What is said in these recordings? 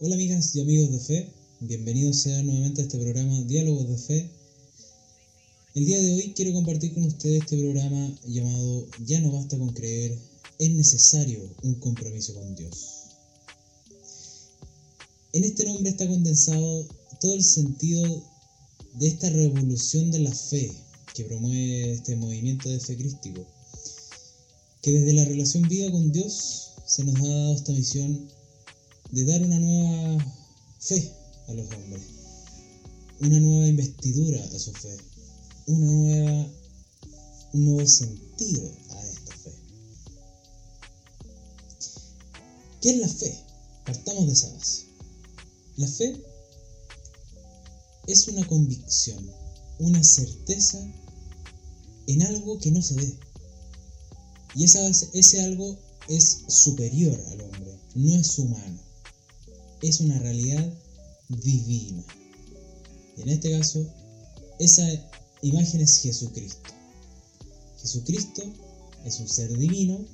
Hola amigas y amigos de fe, bienvenidos sean nuevamente a este programa Diálogos de Fe. El día de hoy quiero compartir con ustedes este programa llamado Ya no basta con creer, es necesario un compromiso con Dios. En este nombre está condensado todo el sentido de esta revolución de la fe que promueve este movimiento de fe crístico, que desde la relación viva con Dios se nos ha dado esta misión de dar una nueva fe a los hombres, una nueva investidura a su fe, una nueva, un nuevo sentido a esta fe. ¿Qué es la fe? Partamos de esa base. La fe es una convicción, una certeza en algo que no se ve. Y ese algo es superior al hombre, no es humano es una realidad divina. Y en este caso, esa imagen es Jesucristo. Jesucristo es un ser divino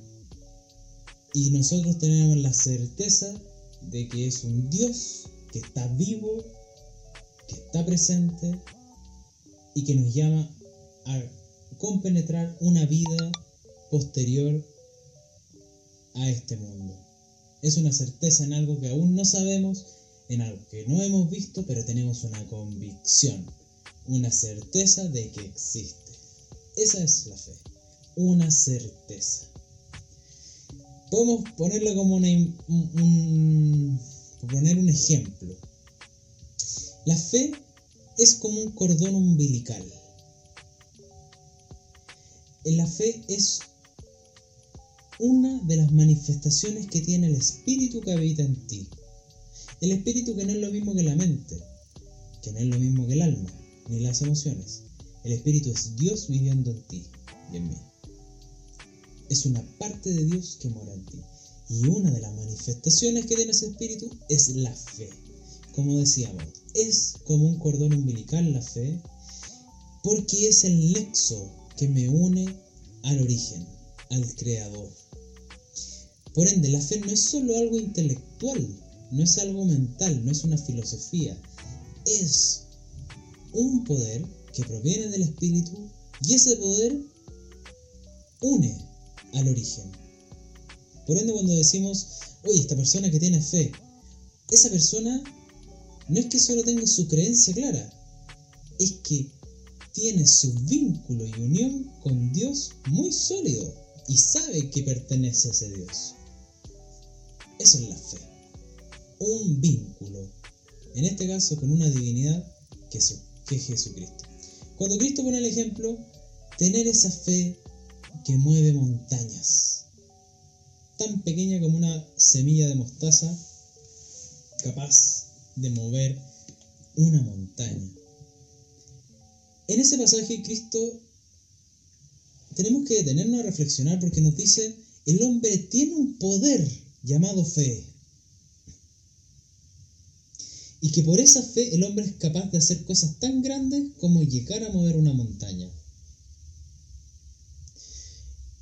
y nosotros tenemos la certeza de que es un Dios que está vivo, que está presente y que nos llama a compenetrar una vida posterior a este mundo. Es una certeza en algo que aún no sabemos, en algo que no hemos visto, pero tenemos una convicción, una certeza de que existe. Esa es la fe, una certeza. Podemos ponerlo como un, poner un ejemplo. La fe es como un cordón umbilical. La fe es una de las manifestaciones que tiene el espíritu que habita en ti. El espíritu que no es lo mismo que la mente, que no es lo mismo que el alma, ni las emociones. El espíritu es Dios viviendo en ti y en mí. Es una parte de Dios que mora en ti. Y una de las manifestaciones que tiene ese espíritu es la fe. Como decíamos, es como un cordón umbilical la fe, porque es el nexo que me une al origen, al creador. Por ende, la fe no es solo algo intelectual, no es algo mental, no es una filosofía, es un poder que proviene del espíritu y ese poder une al origen. Por ende, cuando decimos, oye, esta persona que tiene fe, esa persona no es que solo tenga su creencia clara, es que tiene su vínculo y unión con Dios muy sólido y sabe que pertenece a ese Dios. Es la fe. Un vínculo. En este caso con una divinidad que es, Jesucristo. Cuando Cristo pone el ejemplo, tener esa fe que mueve montañas. Tan pequeña como una semilla de mostaza, capaz de mover una montaña. En ese pasaje Cristo tenemos que detenernos a reflexionar porque nos dice, el hombre tiene un poder llamado fe. Y que por esa fe el hombre es capaz de hacer cosas tan grandes como llegar a mover una montaña.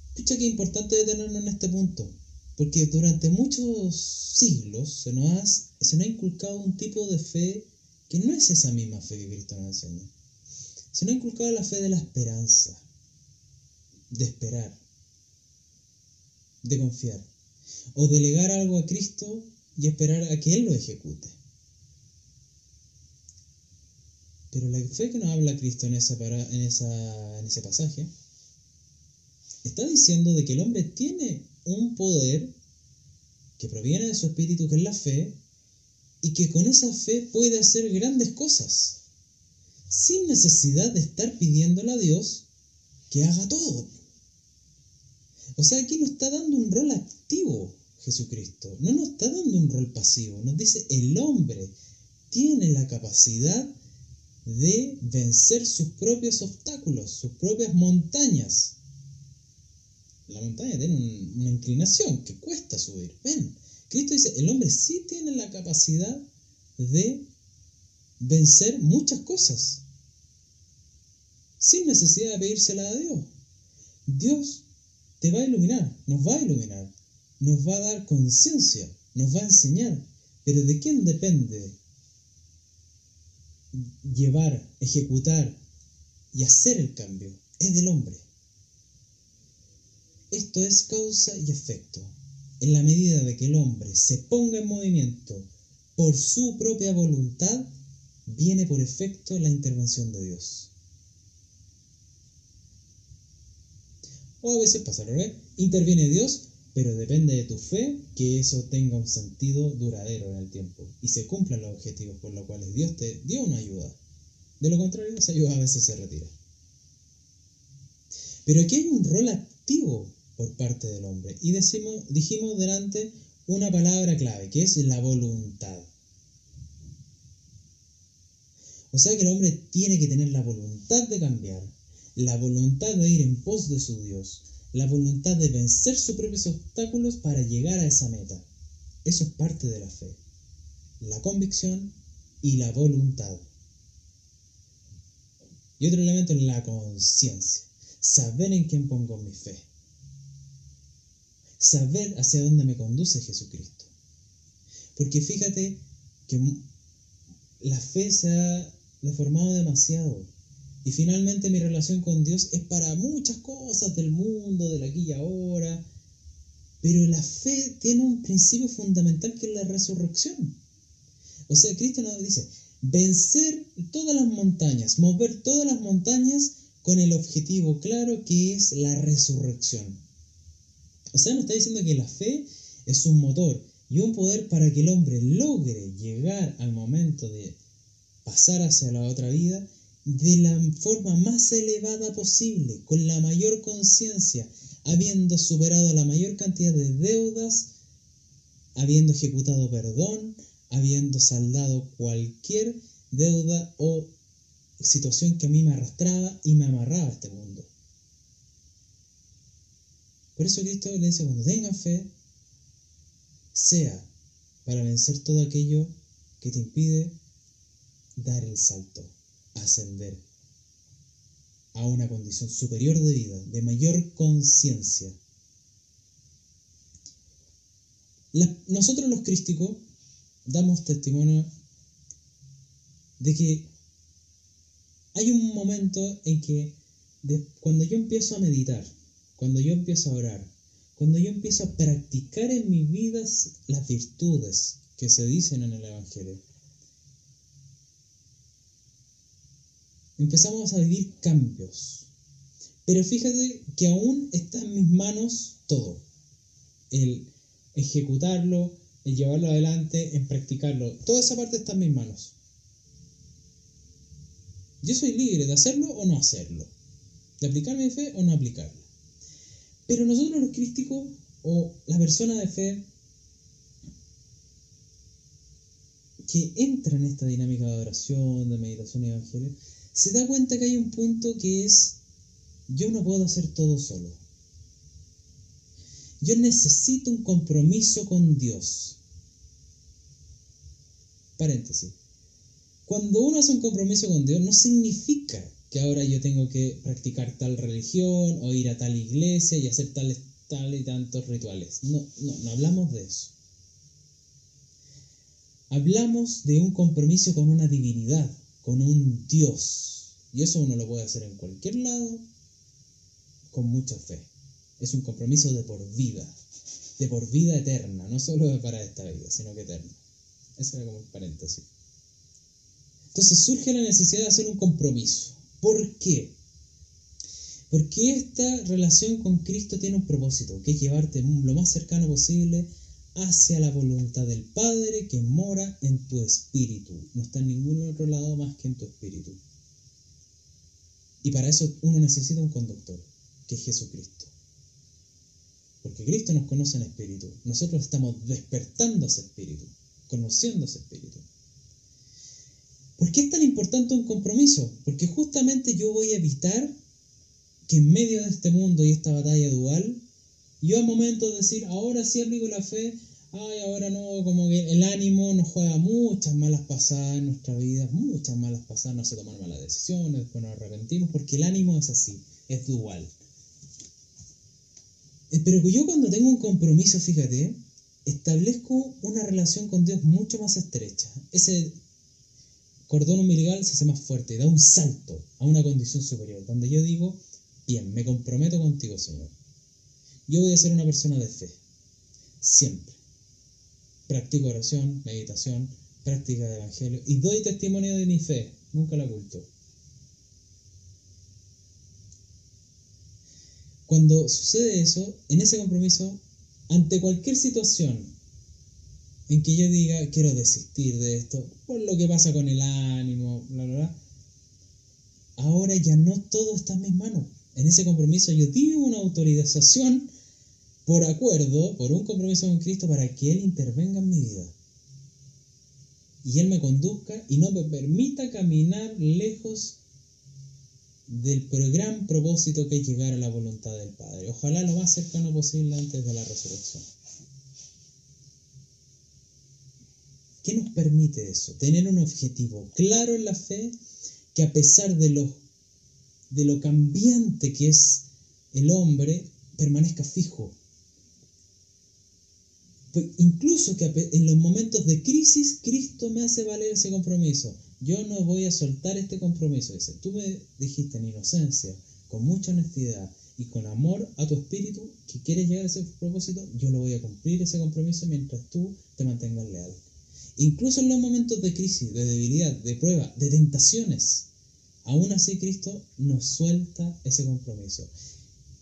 Escucha que importante detenernos en este punto, porque durante muchos siglos se nos, ha, se nos ha inculcado un tipo de fe que no es esa misma fe que Cristo nos enseña. Se nos ha inculcado la fe de la esperanza, de esperar, de confiar o delegar algo a Cristo y esperar a que Él lo ejecute. Pero la fe que nos habla Cristo en, esa, en, esa, en ese pasaje está diciendo de que el hombre tiene un poder que proviene de su espíritu, que es la fe, y que con esa fe puede hacer grandes cosas, sin necesidad de estar pidiéndole a Dios que haga todo. O sea, aquí nos está dando un rol activo Jesucristo. No nos está dando un rol pasivo. Nos dice, el hombre tiene la capacidad de vencer sus propios obstáculos, sus propias montañas. La montaña tiene una inclinación que cuesta subir. Ven, Cristo dice, el hombre sí tiene la capacidad de vencer muchas cosas sin necesidad de pedírsela a Dios. Dios te va a iluminar, nos va a iluminar, nos va a dar conciencia, nos va a enseñar. Pero ¿de quién depende llevar, ejecutar y hacer el cambio? Es del hombre. Esto es causa y efecto. En la medida de que el hombre se ponga en movimiento por su propia voluntad, viene por efecto la intervención de Dios. O a veces pasa al revés, interviene Dios, pero depende de tu fe que eso tenga un sentido duradero en el tiempo y se cumplan los objetivos por los cuales Dios te dio una ayuda. De lo contrario, esa ayuda a veces se retira. Pero aquí hay un rol activo por parte del hombre. Y decimos, dijimos delante una palabra clave, que es la voluntad. O sea que el hombre tiene que tener la voluntad de cambiar, la voluntad de ir en pos de su Dios, la voluntad de vencer sus propios obstáculos para llegar a esa meta. Eso es parte de la fe, la convicción y la voluntad. Y otro elemento es la conciencia, saber en quién pongo mi fe saber hacia dónde me conduce Jesucristo. Porque fíjate que la fe se ha deformado demasiado. Y finalmente mi relación con Dios es para muchas cosas del mundo, del aquí y ahora. Pero la fe tiene un principio fundamental que es la resurrección. O sea, Cristo nos dice, vencer todas las montañas, mover todas las montañas con el objetivo claro que es la resurrección. O sea, nos está diciendo que la fe es un motor y un poder para que el hombre logre llegar al momento de pasar hacia la otra vida de la forma más elevada posible, con la mayor conciencia, habiendo superado la mayor cantidad de deudas, habiendo ejecutado perdón, habiendo saldado cualquier deuda o situación que a mí me arrastraba y me amarraba a este mundo. Por eso Cristo le dice, cuando tengan fe, sea para vencer todo aquello que te impide dar el salto, ascender a una condición superior de vida, de mayor conciencia. Nosotros los crísticos damos testimonio de que hay un momento en que cuando yo empiezo a meditar, cuando yo empiezo a orar, cuando yo empiezo a practicar en mi vida las virtudes que se dicen en el Evangelio, empezamos a vivir cambios. Pero fíjate que aún está en mis manos todo. El ejecutarlo, el llevarlo adelante, en practicarlo. Toda esa parte está en mis manos. Yo soy libre de hacerlo o no hacerlo. De aplicar mi fe o no aplicarla. Pero nosotros los crísticos o la persona de fe que entra en esta dinámica de oración, de meditación y evangelio, se da cuenta que hay un punto que es, yo no puedo hacer todo solo. Yo necesito un compromiso con Dios. Paréntesis. Cuando uno hace un compromiso con Dios, no significa que ahora yo tengo que practicar tal religión o ir a tal iglesia y hacer tales tal y tantos rituales. No, no, no hablamos de eso. Hablamos de un compromiso con una divinidad, con un Dios. Y eso uno lo puede hacer en cualquier lado con mucha fe. Es un compromiso de por vida, de por vida eterna, no solo para esta vida, sino que eterna. Ese era como un paréntesis. Entonces surge la necesidad de hacer un compromiso. ¿Por qué? Porque esta relación con Cristo tiene un propósito, que es llevarte lo más cercano posible hacia la voluntad del Padre que mora en tu espíritu. No está en ningún otro lado más que en tu espíritu. Y para eso uno necesita un conductor, que es Jesucristo. Porque Cristo nos conoce en espíritu. Nosotros estamos despertando ese espíritu, conociendo ese espíritu. ¿Por qué es tan importante un compromiso? Porque justamente yo voy a evitar que en medio de este mundo y esta batalla dual, yo a momentos de decir, ahora sí aplico la fe, ay, ahora no, como que el ánimo nos juega muchas malas pasadas en nuestra vida, muchas malas pasadas, no se toman malas decisiones, después nos arrepentimos, porque el ánimo es así, es dual. Eh, Pero yo cuando tengo un compromiso, fíjate, establezco una relación con Dios mucho más estrecha. Ese cordón umbilical se hace más fuerte da un salto a una condición superior, donde yo digo, bien, me comprometo contigo, Señor. Yo voy a ser una persona de fe, siempre. Practico oración, meditación, práctica de evangelio y doy testimonio de mi fe, nunca la oculto. Cuando sucede eso, en ese compromiso, ante cualquier situación en que yo diga quiero desistir de esto, por lo que pasa con el ánimo, bla, bla, bla, ahora ya no todo está en mis manos. En ese compromiso yo di una autorización por acuerdo, por un compromiso con Cristo, para que Él intervenga en mi vida. Y Él me conduzca y no me permita caminar lejos del gran propósito que es llegar a la voluntad del Padre. Ojalá lo más cercano posible antes de la resurrección. ¿Qué nos permite eso? Tener un objetivo claro en la fe que a pesar de lo, de lo cambiante que es el hombre, permanezca fijo. Pues incluso que en los momentos de crisis, Cristo me hace valer ese compromiso. Yo no voy a soltar este compromiso. Dice, tú me dijiste en inocencia, con mucha honestidad y con amor a tu espíritu que quieres llegar a ese propósito, yo lo voy a cumplir ese compromiso mientras tú te mantengas leal. Incluso en los momentos de crisis, de debilidad, de prueba, de tentaciones, aún así Cristo nos suelta ese compromiso.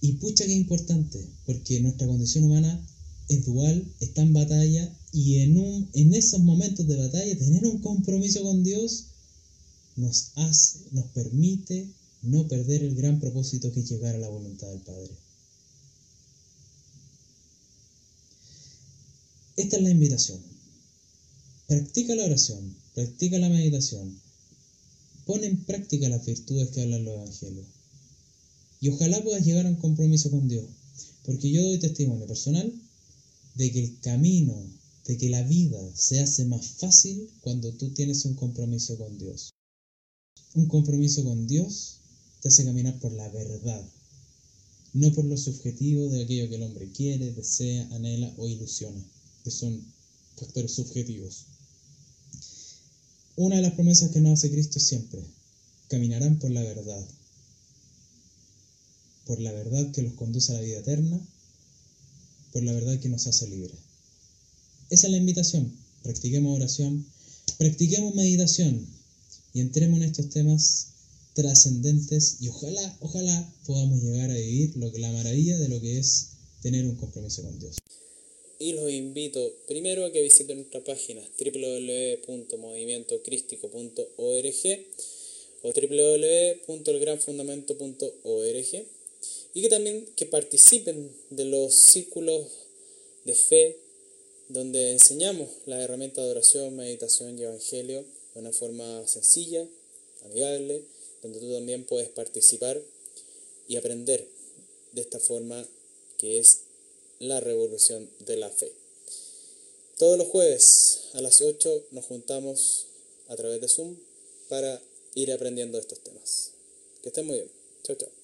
Y pucha que importante, porque nuestra condición humana es dual, está en batalla y en, un, en esos momentos de batalla tener un compromiso con Dios nos hace, nos permite no perder el gran propósito que es llegar a la voluntad del Padre. Esta es la invitación. Practica la oración, practica la meditación, pon en práctica las virtudes que hablan los evangelios. Y ojalá puedas llegar a un compromiso con Dios, porque yo doy testimonio personal de que el camino, de que la vida se hace más fácil cuando tú tienes un compromiso con Dios. Un compromiso con Dios te hace caminar por la verdad, no por lo subjetivo de aquello que el hombre quiere, desea, anhela o ilusiona, que son factores subjetivos. Una de las promesas que nos hace Cristo siempre, caminarán por la verdad, por la verdad que los conduce a la vida eterna, por la verdad que nos hace libres. Esa es la invitación. Practiquemos oración, practiquemos meditación y entremos en estos temas trascendentes y ojalá, ojalá podamos llegar a vivir lo que, la maravilla de lo que es tener un compromiso con Dios. Y los invito primero a que visiten nuestra página www.movimientocrístico.org o www.elgranfundamento.org y que también que participen de los círculos de fe donde enseñamos las herramientas de oración, meditación y evangelio de una forma sencilla, amigable, donde tú también puedes participar y aprender de esta forma que es la revolución de la fe. Todos los jueves a las 8 nos juntamos a través de Zoom para ir aprendiendo estos temas. Que estén muy bien. Chao, chao.